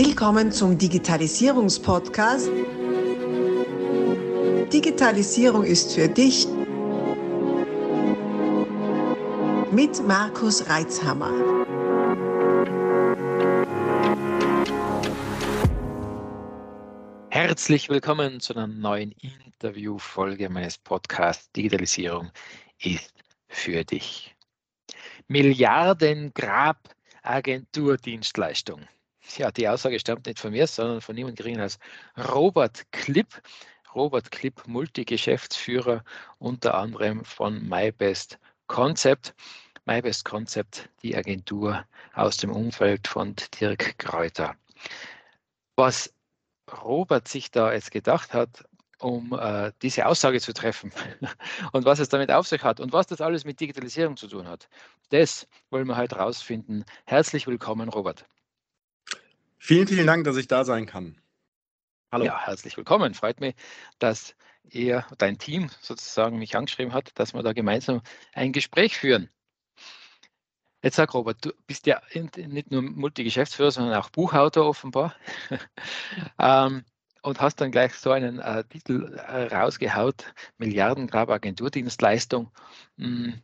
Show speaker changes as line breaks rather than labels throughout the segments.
Willkommen zum Digitalisierungspodcast. Digitalisierung ist für dich mit Markus Reitzhammer.
Herzlich willkommen zu einer neuen Interviewfolge meines Podcasts Digitalisierung ist für dich. Milliarden Grab Agenturdienstleistung. Ja, die Aussage stammt nicht von mir, sondern von niemand geringer als Robert Klipp. Robert Klipp, Multigeschäftsführer unter anderem von MyBest Concept. MyBest Concept, die Agentur aus dem Umfeld von Dirk Kräuter. Was Robert sich da jetzt gedacht hat, um äh, diese Aussage zu treffen und was es damit auf sich hat und was das alles mit Digitalisierung zu tun hat. Das wollen wir heute rausfinden. Herzlich willkommen, Robert.
Vielen, vielen Dank, dass ich da sein kann.
Hallo. Ja, herzlich willkommen. Freut mich, dass ihr, dein Team sozusagen mich angeschrieben hat, dass wir da gemeinsam ein Gespräch führen. Jetzt sag Robert, du bist ja nicht nur Multigeschäftsführer, sondern auch Buchautor offenbar. ähm, und hast dann gleich so einen äh, Titel äh, rausgehaut, Milliardengrab Agenturdienstleistung. Hm,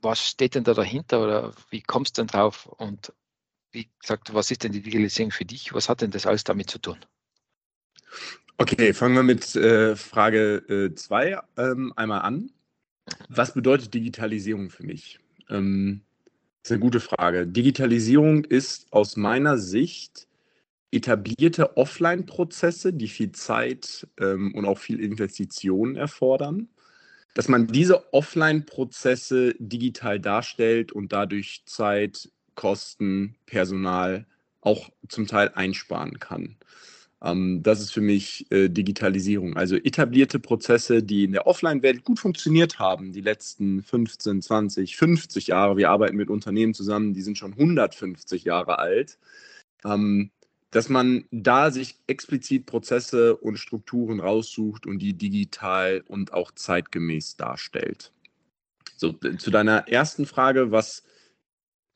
was steht denn da dahinter oder wie kommst du denn drauf? Und wie gesagt, was ist denn die Digitalisierung für dich? Was hat denn das alles damit zu tun?
Okay, fangen wir mit äh, Frage 2 äh, ähm, einmal an. Was bedeutet Digitalisierung für mich? Ähm, das ist eine gute Frage. Digitalisierung ist aus meiner Sicht etablierte Offline-Prozesse, die viel Zeit ähm, und auch viel Investitionen erfordern, dass man diese Offline-Prozesse digital darstellt und dadurch Zeit, Kosten, Personal auch zum Teil einsparen kann. Ähm, das ist für mich äh, Digitalisierung. Also etablierte Prozesse, die in der Offline-Welt gut funktioniert haben, die letzten 15, 20, 50 Jahre. Wir arbeiten mit Unternehmen zusammen, die sind schon 150 Jahre alt. Ähm, dass man da sich explizit Prozesse und Strukturen raussucht und die digital und auch zeitgemäß darstellt. So, zu deiner ersten Frage, was,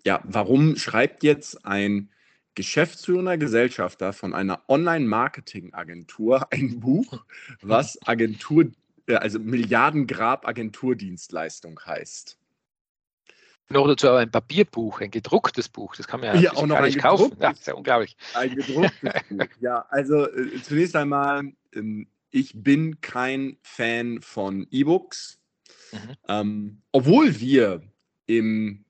ja, warum schreibt jetzt ein geschäftsführender Gesellschafter von einer Online-Marketing-Agentur ein Buch, was Agentur, äh, also Milliardengrab-Agenturdienstleistung heißt?
noch dazu aber ein Papierbuch, ein gedrucktes Buch. Das kann man ja, ja auch noch gar nicht kaufen. Ja, ist ja unglaublich.
Ein gedrucktes Buch. Ja, also äh, zunächst einmal, ähm, ich bin kein Fan von E-Books, mhm. ähm, obwohl wir im,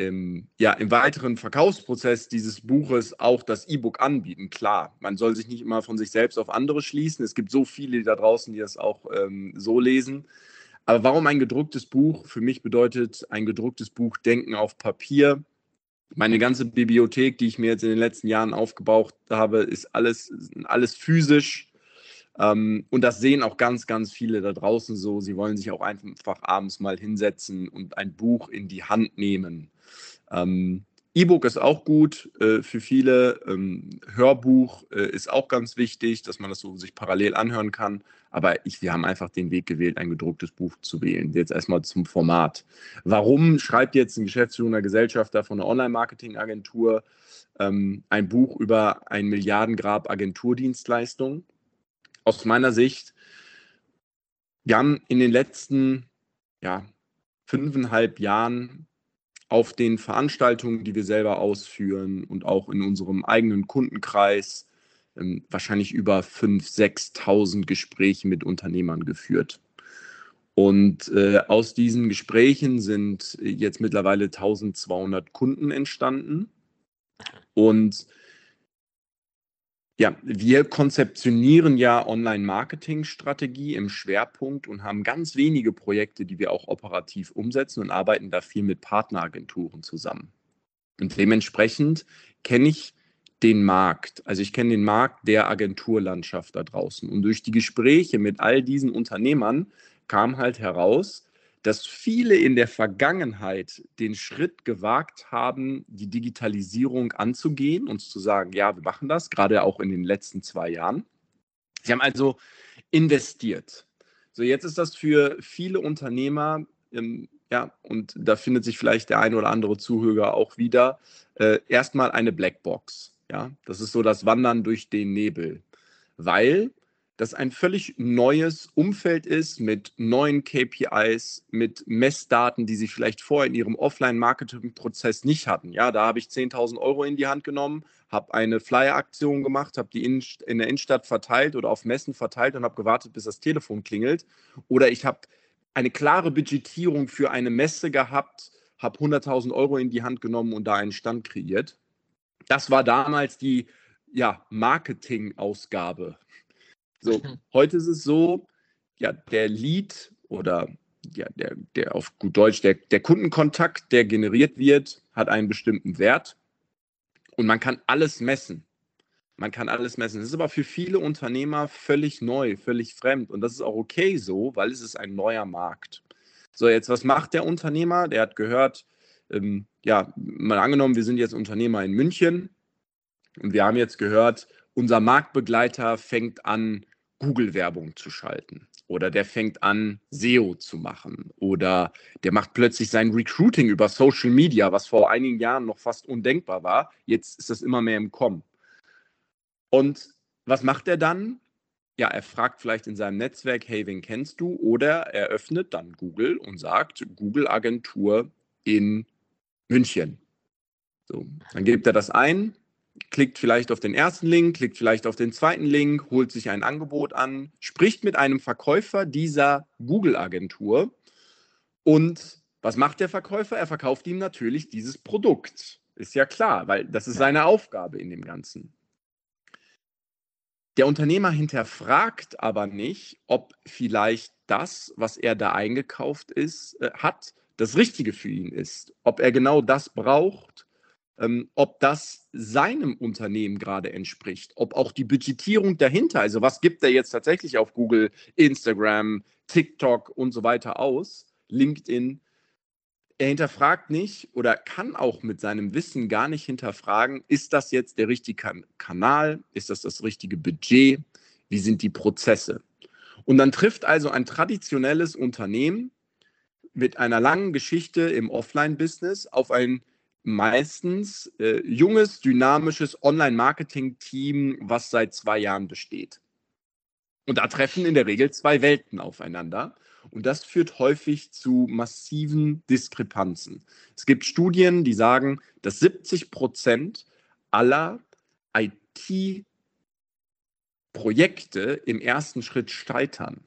im, ja, im weiteren Verkaufsprozess dieses Buches auch das E-Book anbieten. Klar, man soll sich nicht immer von sich selbst auf andere schließen. Es gibt so viele da draußen, die das auch ähm, so lesen. Aber warum ein gedrucktes Buch? Für mich bedeutet ein gedrucktes Buch Denken auf Papier. Meine ganze Bibliothek, die ich mir jetzt in den letzten Jahren aufgebaut habe, ist alles, alles physisch. Ähm, und das sehen auch ganz, ganz viele da draußen so. Sie wollen sich auch einfach abends mal hinsetzen und ein Buch in die Hand nehmen. Ähm, E-Book ist auch gut äh, für viele. Ähm, Hörbuch äh, ist auch ganz wichtig, dass man das so sich parallel anhören kann. Aber ich, wir haben einfach den Weg gewählt, ein gedrucktes Buch zu wählen. Jetzt erstmal zum Format. Warum schreibt jetzt ein geschäftsführender Gesellschafter von einer Online-Marketing-Agentur ähm, ein Buch über ein Milliardengrab Agenturdienstleistung? Aus meiner Sicht, wir haben in den letzten ja, fünfeinhalb Jahren auf den Veranstaltungen, die wir selber ausführen und auch in unserem eigenen Kundenkreis ähm, wahrscheinlich über 5.000, 6.000 Gespräche mit Unternehmern geführt. Und äh, aus diesen Gesprächen sind jetzt mittlerweile 1200 Kunden entstanden. Und ja, wir konzeptionieren ja Online-Marketing-Strategie im Schwerpunkt und haben ganz wenige Projekte, die wir auch operativ umsetzen und arbeiten da viel mit Partneragenturen zusammen. Und dementsprechend kenne ich den Markt. Also ich kenne den Markt der Agenturlandschaft da draußen. Und durch die Gespräche mit all diesen Unternehmern kam halt heraus, dass viele in der Vergangenheit den Schritt gewagt haben, die Digitalisierung anzugehen, und zu sagen, ja, wir machen das, gerade auch in den letzten zwei Jahren. Sie haben also investiert. So, jetzt ist das für viele Unternehmer, ähm, ja, und da findet sich vielleicht der ein oder andere Zuhörer auch wieder, äh, erstmal eine Blackbox. Ja, das ist so das Wandern durch den Nebel, weil das ein völlig neues Umfeld ist mit neuen KPIs, mit Messdaten, die sie vielleicht vorher in ihrem Offline-Marketing-Prozess nicht hatten. Ja, da habe ich 10.000 Euro in die Hand genommen, habe eine Flyer-Aktion gemacht, habe die in, in der Innenstadt verteilt oder auf Messen verteilt und habe gewartet, bis das Telefon klingelt. Oder ich habe eine klare Budgetierung für eine Messe gehabt, habe 100.000 Euro in die Hand genommen und da einen Stand kreiert. Das war damals die ja, Marketing-Ausgabe so, heute ist es so, ja, der Lead oder ja, der, der auf gut Deutsch, der, der Kundenkontakt, der generiert wird, hat einen bestimmten Wert und man kann alles messen. Man kann alles messen. Das ist aber für viele Unternehmer völlig neu, völlig fremd und das ist auch okay so, weil es ist ein neuer Markt. So, jetzt was macht der Unternehmer? Der hat gehört, ähm, ja, mal angenommen, wir sind jetzt Unternehmer in München und wir haben jetzt gehört, unser Marktbegleiter fängt an, Google-Werbung zu schalten oder der fängt an, SEO zu machen oder der macht plötzlich sein Recruiting über Social Media, was vor einigen Jahren noch fast undenkbar war. Jetzt ist das immer mehr im Kommen. Und was macht er dann? Ja, er fragt vielleicht in seinem Netzwerk, hey, wen kennst du? Oder er öffnet dann Google und sagt, Google-Agentur in München. So, dann gibt er das ein, klickt vielleicht auf den ersten Link, klickt vielleicht auf den zweiten Link, holt sich ein Angebot an, spricht mit einem Verkäufer dieser Google-Agentur und was macht der Verkäufer? Er verkauft ihm natürlich dieses Produkt. Ist ja klar, weil das ist seine Aufgabe in dem Ganzen. Der Unternehmer hinterfragt aber nicht, ob vielleicht das, was er da eingekauft ist, äh, hat, das Richtige für ihn ist. Ob er genau das braucht, ähm, ob das seinem Unternehmen gerade entspricht, ob auch die Budgetierung dahinter, also was gibt er jetzt tatsächlich auf Google, Instagram, TikTok und so weiter aus, LinkedIn. Er hinterfragt nicht oder kann auch mit seinem Wissen gar nicht hinterfragen, ist das jetzt der richtige kan Kanal, ist das das richtige Budget, wie sind die Prozesse. Und dann trifft also ein traditionelles Unternehmen mit einer langen Geschichte im Offline-Business auf ein meistens äh, junges, dynamisches Online-Marketing-Team, was seit zwei Jahren besteht. Und da treffen in der Regel zwei Welten aufeinander. Und das führt häufig zu massiven Diskrepanzen. Es gibt Studien, die sagen, dass 70 Prozent aller IT-Projekte im ersten Schritt scheitern.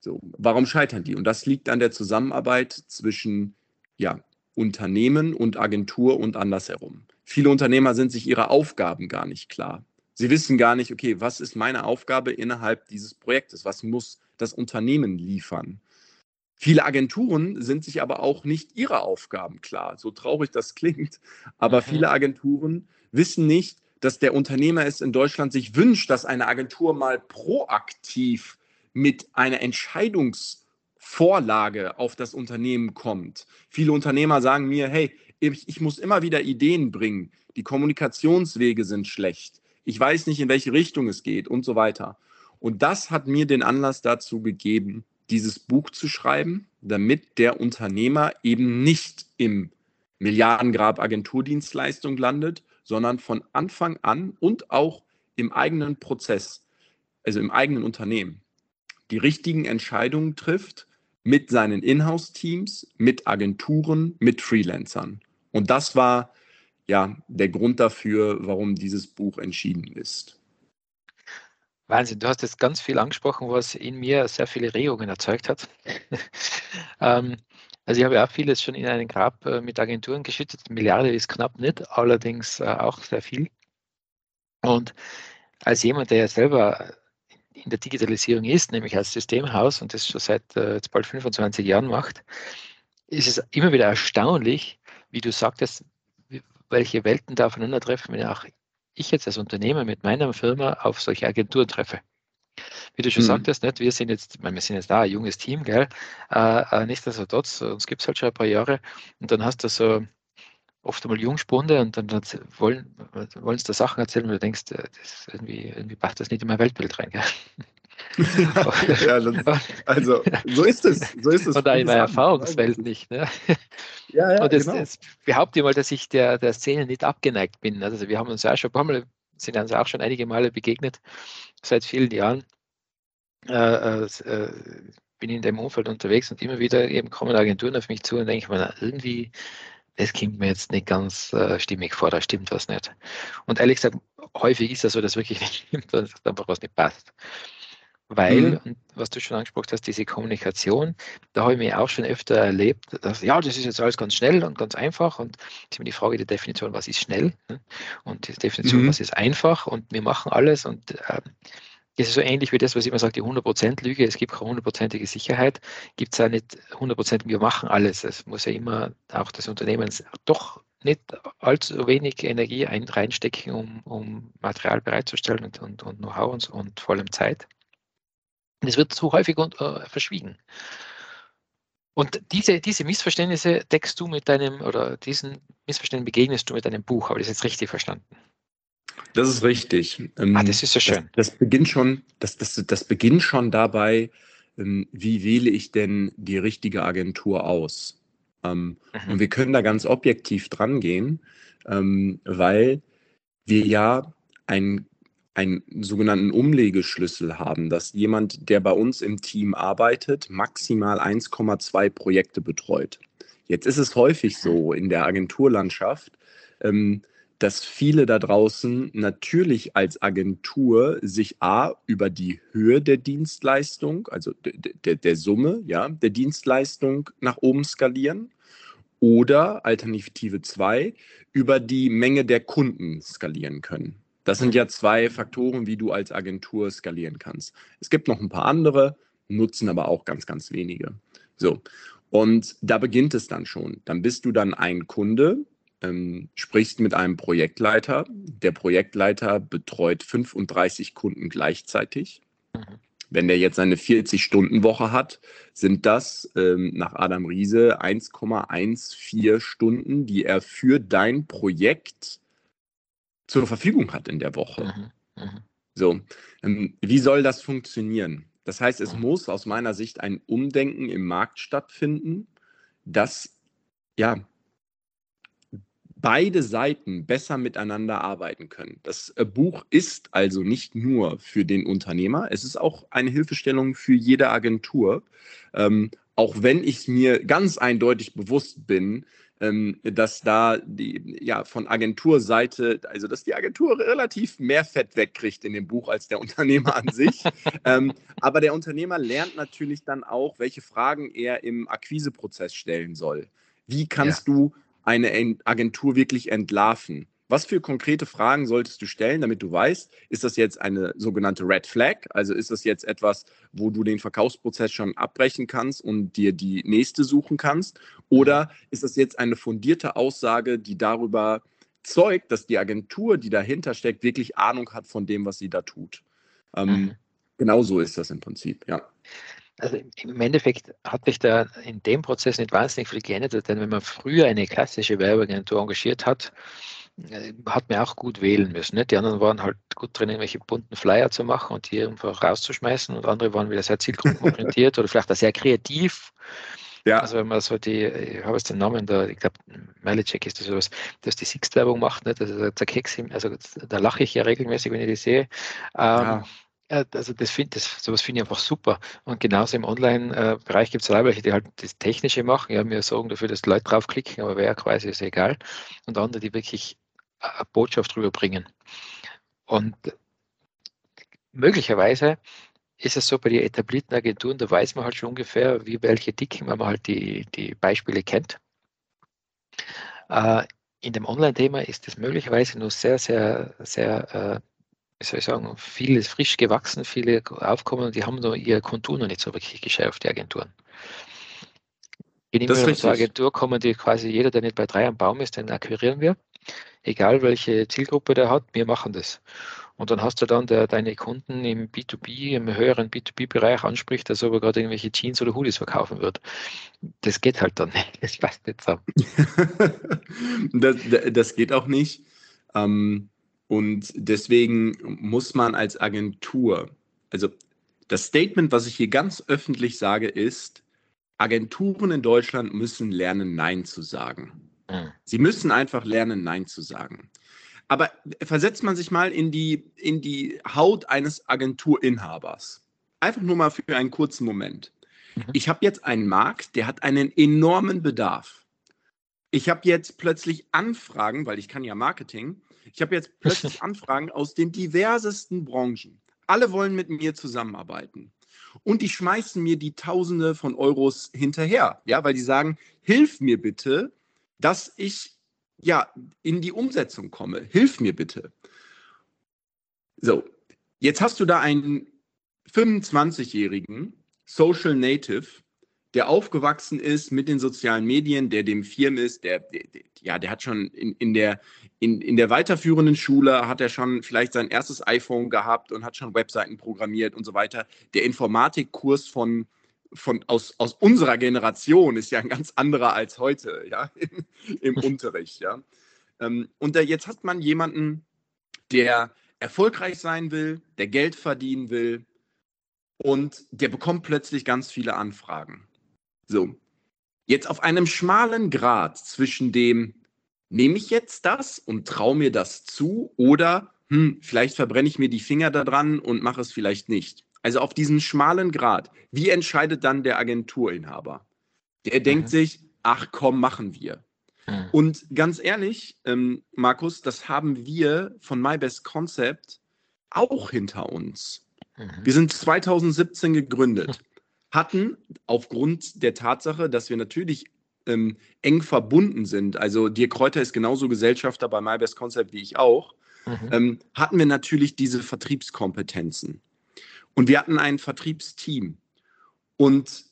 So, warum scheitern die? Und das liegt an der Zusammenarbeit zwischen ja, Unternehmen und Agentur und andersherum. Viele Unternehmer sind sich ihrer Aufgaben gar nicht klar. Sie wissen gar nicht, okay, was ist meine Aufgabe innerhalb dieses Projektes? Was muss das Unternehmen liefern? Viele Agenturen sind sich aber auch nicht ihrer Aufgaben klar, so traurig das klingt. Aber mhm. viele Agenturen wissen nicht, dass der Unternehmer es in Deutschland sich wünscht, dass eine Agentur mal proaktiv mit einer Entscheidungs- Vorlage auf das Unternehmen kommt. Viele Unternehmer sagen mir, hey, ich, ich, muss immer wieder Ideen bringen. Die Kommunikationswege sind schlecht. Ich weiß nicht, in welche Richtung es geht und so weiter. Und das hat mir den Anlass dazu gegeben, dieses Buch zu schreiben, damit der Unternehmer eben nicht im Milliardengrab Agenturdienstleistung landet, sondern von Anfang an und auch im eigenen Prozess, also im eigenen Unternehmen, die richtigen Entscheidungen trifft, mit seinen Inhouse-Teams, mit Agenturen, mit Freelancern. Und das war ja der Grund dafür, warum dieses Buch entschieden ist.
Wahnsinn, du hast jetzt ganz viel angesprochen, was in mir sehr viele Regungen erzeugt hat. ähm, also ich habe ja auch vieles schon in einen Grab äh, mit Agenturen geschüttet. Milliarde ist knapp nicht, allerdings äh, auch sehr viel. Und als jemand, der ja selber in der Digitalisierung ist, nämlich als Systemhaus und das schon seit äh, jetzt bald 25 Jahren macht, ist es immer wieder erstaunlich, wie du sagtest, welche Welten da aufeinandertreffen, wenn auch ich jetzt als Unternehmer mit meiner Firma auf solche Agenturen treffe. Wie du schon mhm. sagtest, nicht? wir sind jetzt, wir sind jetzt da ein junges Team, gell? Äh, äh nichtsdestotrotz, uns gibt es halt schon ein paar Jahre und dann hast du so oft einmal Jungspunde und dann wollen, wollen sie da Sachen erzählen, und du denkst, äh, das irgendwie, irgendwie passt das nicht in mein Weltbild rein.
ja, das, also so ist es. So ist es.
Oder in meiner Erfahrungswelt nicht. Ne? Ja, ja, und das, genau. das behaupte ich mal, dass ich der, der Szene nicht abgeneigt bin. Also wir haben uns ja schon ein paar Mal, sind uns auch schon einige Male begegnet, seit vielen Jahren. Äh, äh, bin in dem Umfeld unterwegs und immer wieder eben kommen Agenturen auf mich zu und denke mir, irgendwie, das kommt mir jetzt nicht ganz äh, stimmig vor, da stimmt was nicht. Und ehrlich gesagt, häufig ist das so, dass wirklich nicht stimmt, dass einfach was nicht passt. Weil, mhm. und was du schon angesprochen hast, diese Kommunikation, da habe ich mich auch schon öfter erlebt, dass, ja, das ist jetzt alles ganz schnell und ganz einfach und ist immer die Frage der Definition, was ist schnell ne? und die Definition, mhm. was ist einfach und wir machen alles und äh, das ist so ähnlich wie das, was ich immer sage, die 100%-Lüge. Es gibt keine hundertprozentige Sicherheit. Gibt es auch nicht 100%, wir machen alles. Es muss ja immer auch das Unternehmen doch nicht allzu wenig Energie ein, reinstecken, um, um Material bereitzustellen und, und, und Know-how und, und vor allem Zeit. Das wird zu häufig und, äh, verschwiegen. Und diese, diese Missverständnisse deckst du mit deinem, oder diesen Missverständnissen begegnest du mit deinem Buch. Habe ich das jetzt richtig verstanden?
Das ist richtig.
Ähm, ah, das ist so schön.
Das, das, beginnt schon, das, das, das beginnt schon dabei, ähm, wie wähle ich denn die richtige Agentur aus? Ähm, mhm. Und wir können da ganz objektiv dran gehen, ähm, weil wir ja einen, einen sogenannten Umlegeschlüssel haben, dass jemand, der bei uns im Team arbeitet, maximal 1,2 Projekte betreut. Jetzt ist es häufig so in der Agenturlandschaft, ähm, dass viele da draußen natürlich als Agentur sich A über die Höhe der Dienstleistung, also der, der Summe, ja, der Dienstleistung nach oben skalieren oder Alternative 2 über die Menge der Kunden skalieren können. Das sind ja zwei Faktoren, wie du als Agentur skalieren kannst. Es gibt noch ein paar andere, nutzen aber auch ganz, ganz wenige. So. Und da beginnt es dann schon. Dann bist du dann ein Kunde, ähm, sprichst mit einem Projektleiter. Der Projektleiter betreut 35 Kunden gleichzeitig. Mhm. Wenn der jetzt eine 40-Stunden-Woche hat, sind das ähm, nach Adam Riese 1,14 Stunden, die er für dein Projekt zur Verfügung hat in der Woche. Mhm. Mhm. So, ähm, wie soll das funktionieren? Das heißt, es muss aus meiner Sicht ein Umdenken im Markt stattfinden, dass ja beide Seiten besser miteinander arbeiten können. Das äh, Buch ist also nicht nur für den Unternehmer, es ist auch eine Hilfestellung für jede Agentur. Ähm, auch wenn ich mir ganz eindeutig bewusst bin, ähm, dass da die, ja, von Agenturseite, also dass die Agentur relativ mehr Fett wegkriegt in dem Buch als der Unternehmer an sich. ähm, aber der Unternehmer lernt natürlich dann auch, welche Fragen er im Akquiseprozess stellen soll. Wie kannst ja. du eine Agentur wirklich entlarven? Was für konkrete Fragen solltest du stellen, damit du weißt, ist das jetzt eine sogenannte Red Flag? Also ist das jetzt etwas, wo du den Verkaufsprozess schon abbrechen kannst und dir die nächste suchen kannst? Oder ist das jetzt eine fundierte Aussage, die darüber zeugt, dass die Agentur, die dahinter steckt, wirklich Ahnung hat von dem, was sie da tut? Ähm, mhm. Genau so ist das im Prinzip, ja.
Also im Endeffekt hat sich da in dem Prozess nicht wahnsinnig viel geändert, denn wenn man früher eine klassische Werbeagentur engagiert hat, äh, hat man auch gut wählen müssen. Nicht? Die anderen waren halt gut drin, irgendwelche bunten Flyer zu machen und die einfach rauszuschmeißen und andere waren wieder sehr zielgruppenorientiert oder vielleicht auch sehr kreativ. Ja. Also wenn man so die, ich habe jetzt den Namen da, ich glaube, Malicek ist das sowas, dass die Sixt-Werbung macht, nicht? Also der Keks, also da lache ich ja regelmäßig, wenn ich die sehe. Ähm, ja also das finde das, sowas finde ich einfach super. Und genauso im Online-Bereich gibt es welche, die halt das Technische machen. Ja, wir sorgen dafür, dass Leute draufklicken, aber wer quasi ist egal. Und andere, die wirklich eine Botschaft rüberbringen. Und möglicherweise ist es so bei den etablierten Agenturen, da weiß man halt schon ungefähr, wie welche dicken, wenn man halt die, die Beispiele kennt. Äh, in dem Online-Thema ist es möglicherweise nur sehr, sehr, sehr äh, wie soll ich sagen, vieles frisch gewachsen, viele Aufkommen, die haben nur ihre Kontur noch nicht so wirklich geschärft, die Agenturen. Wenn ich wir zur Agentur kommen, die quasi jeder, der nicht bei drei am Baum ist, den akquirieren wir. Egal welche Zielgruppe der hat, wir machen das. Und dann hast du dann der, deine Kunden im B2B, im höheren B2B-Bereich anspricht, dass er aber gerade irgendwelche Jeans oder Hoodies verkaufen wird. Das geht halt dann nicht. Das passt nicht zusammen.
das, das geht auch nicht. Ähm, und deswegen muss man als Agentur, also das Statement, was ich hier ganz öffentlich sage, ist, Agenturen in Deutschland müssen lernen, Nein zu sagen. Mhm. Sie müssen einfach lernen, Nein zu sagen. Aber versetzt man sich mal in die, in die Haut eines Agenturinhabers. Einfach nur mal für einen kurzen Moment. Mhm. Ich habe jetzt einen Markt, der hat einen enormen Bedarf. Ich habe jetzt plötzlich Anfragen, weil ich kann ja Marketing. Ich habe jetzt plötzlich Anfragen aus den diversesten Branchen. Alle wollen mit mir zusammenarbeiten. Und die schmeißen mir die Tausende von Euros hinterher, ja, weil die sagen, hilf mir bitte, dass ich ja in die Umsetzung komme. Hilf mir bitte. So, jetzt hast du da einen 25-jährigen Social Native, der aufgewachsen ist mit den sozialen Medien, der dem Firmen ist, der, der, der, ja, der hat schon in, in, der, in, in der weiterführenden Schule, hat er schon vielleicht sein erstes iPhone gehabt und hat schon Webseiten programmiert und so weiter. Der Informatikkurs von, von, aus, aus unserer Generation ist ja ein ganz anderer als heute, ja, im, im Unterricht, ja. Ähm, und da, jetzt hat man jemanden, der erfolgreich sein will, der Geld verdienen will und der bekommt plötzlich ganz viele Anfragen. So, jetzt auf einem schmalen Grad zwischen dem, nehme ich jetzt das und traue mir das zu oder hm, vielleicht verbrenne ich mir die Finger daran und mache es vielleicht nicht. Also auf diesem schmalen Grad, wie entscheidet dann der Agenturinhaber? Der mhm. denkt sich, ach komm, machen wir. Mhm. Und ganz ehrlich, ähm, Markus, das haben wir von My Best Concept auch hinter uns. Mhm. Wir sind 2017 gegründet, hatten aufgrund der Tatsache, dass wir natürlich ähm, eng verbunden sind, also Dirk Kräuter ist genauso Gesellschafter bei My Best Concept wie ich auch, mhm. ähm, hatten wir natürlich diese Vertriebskompetenzen. Und wir hatten ein Vertriebsteam. Und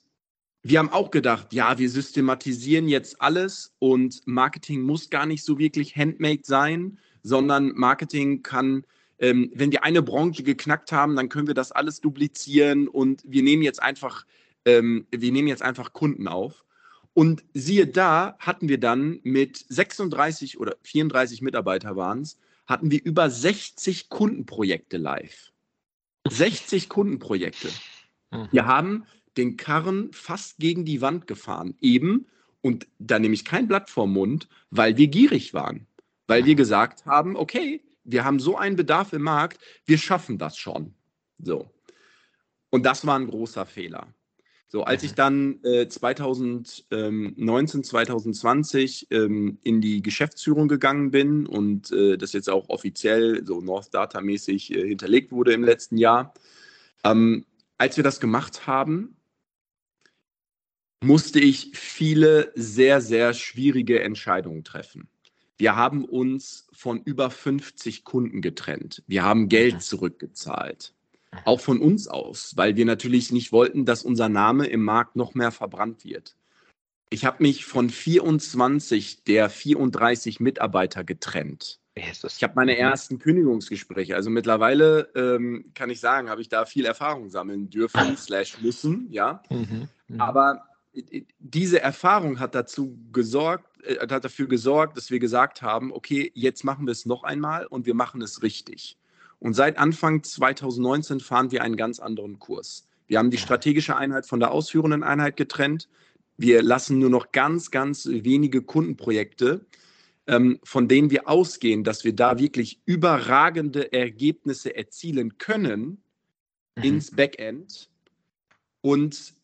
wir haben auch gedacht, ja, wir systematisieren jetzt alles und Marketing muss gar nicht so wirklich handmade sein, sondern Marketing kann, ähm, wenn wir eine Branche geknackt haben, dann können wir das alles duplizieren und wir nehmen jetzt einfach, ähm, wir nehmen jetzt einfach Kunden auf. Und siehe da, hatten wir dann mit 36 oder 34 Mitarbeiter waren es, hatten wir über 60 Kundenprojekte live. 60 Kundenprojekte. Mhm. Wir haben den Karren fast gegen die Wand gefahren. Eben, und da nehme ich kein Blatt vorm Mund, weil wir gierig waren. Weil wir gesagt haben, okay, wir haben so einen Bedarf im Markt, wir schaffen das schon. So. Und das war ein großer Fehler. So, als ich dann äh, 2019, 2020 ähm, in die Geschäftsführung gegangen bin und äh, das jetzt auch offiziell so North Data mäßig äh, hinterlegt wurde im letzten Jahr, ähm, als wir das gemacht haben, musste ich viele sehr, sehr schwierige Entscheidungen treffen. Wir haben uns von über 50 Kunden getrennt. Wir haben Geld mhm. zurückgezahlt. Auch von uns aus, weil wir natürlich nicht wollten, dass unser Name im Markt noch mehr verbrannt wird. Ich habe mich von 24 der 34 Mitarbeiter getrennt. Ich habe meine mhm. ersten Kündigungsgespräche. Also mittlerweile ähm, kann ich sagen, habe ich da viel Erfahrung sammeln dürfen, slash müssen, ja. Mhm. Mhm. Aber diese Erfahrung hat dazu gesorgt, äh, hat dafür gesorgt, dass wir gesagt haben, okay, jetzt machen wir es noch einmal und wir machen es richtig. Und seit Anfang 2019 fahren wir einen ganz anderen Kurs. Wir haben die strategische Einheit von der ausführenden Einheit getrennt. Wir lassen nur noch ganz, ganz wenige Kundenprojekte, ähm, von denen wir ausgehen, dass wir da wirklich überragende Ergebnisse erzielen können mhm. ins Backend. Und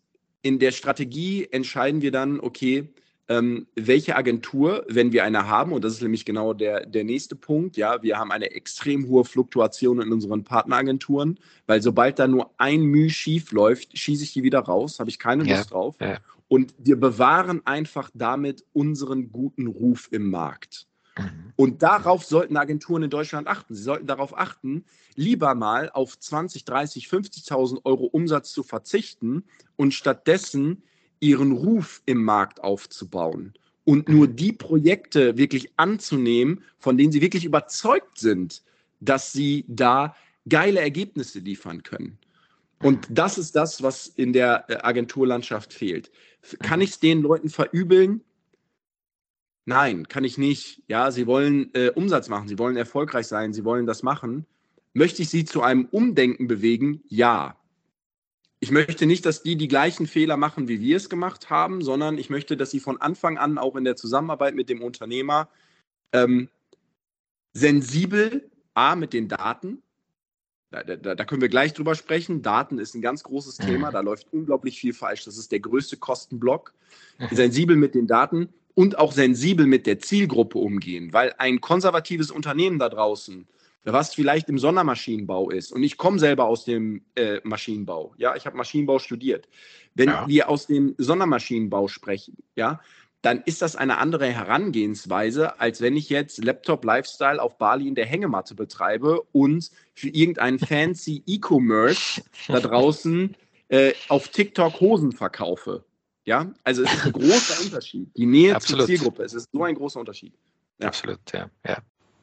in der Strategie entscheiden wir dann, okay, ähm, welche Agentur, wenn wir eine haben, und das ist nämlich genau der, der nächste Punkt, ja, wir haben eine extrem hohe Fluktuation in unseren Partneragenturen, weil sobald da nur ein Mühe schief läuft, schieße ich die wieder raus, habe ich keine Lust ja, drauf. Ja. Und wir bewahren einfach damit unseren guten Ruf im Markt. Mhm. Und darauf sollten Agenturen in Deutschland achten. Sie sollten darauf achten, lieber mal auf 20, 30, 50.000 Euro Umsatz zu verzichten und stattdessen ihren Ruf im Markt aufzubauen und nur mhm. die Projekte wirklich anzunehmen, von denen sie wirklich überzeugt sind, dass sie da geile Ergebnisse liefern können. Und mhm. das ist das, was in der äh, Agenturlandschaft fehlt. Kann ich es den Leuten verübeln? Nein, kann ich nicht. Ja, sie wollen äh, Umsatz machen, sie wollen erfolgreich sein, sie wollen das machen. Möchte ich sie zu einem Umdenken bewegen? Ja. Ich möchte nicht, dass die die gleichen Fehler machen, wie wir es gemacht haben, sondern ich möchte, dass sie von Anfang an auch in der Zusammenarbeit mit dem Unternehmer ähm, sensibel, a, mit den Daten, da, da, da, können wir gleich drüber sprechen. Daten ist ein ganz großes mhm. Thema, da läuft unglaublich viel falsch. Das ist der größte Kostenblock. Mhm. Sensibel mit den Daten und auch sensibel mit der Zielgruppe umgehen, weil ein konservatives Unternehmen da draußen, was vielleicht im Sondermaschinenbau ist, und ich komme selber aus dem äh, Maschinenbau, ja, ich habe Maschinenbau studiert. Wenn ja. wir aus dem Sondermaschinenbau sprechen, ja, dann ist das eine andere Herangehensweise, als wenn ich jetzt Laptop Lifestyle auf Bali in der Hängematte betreibe und für irgendeinen fancy E-Commerce da draußen äh, auf TikTok Hosen verkaufe. Ja, also es ist ein großer Unterschied. Die Nähe Absolut. zur Zielgruppe, es ist so ein großer Unterschied.
Ja. Absolut, ja. ja.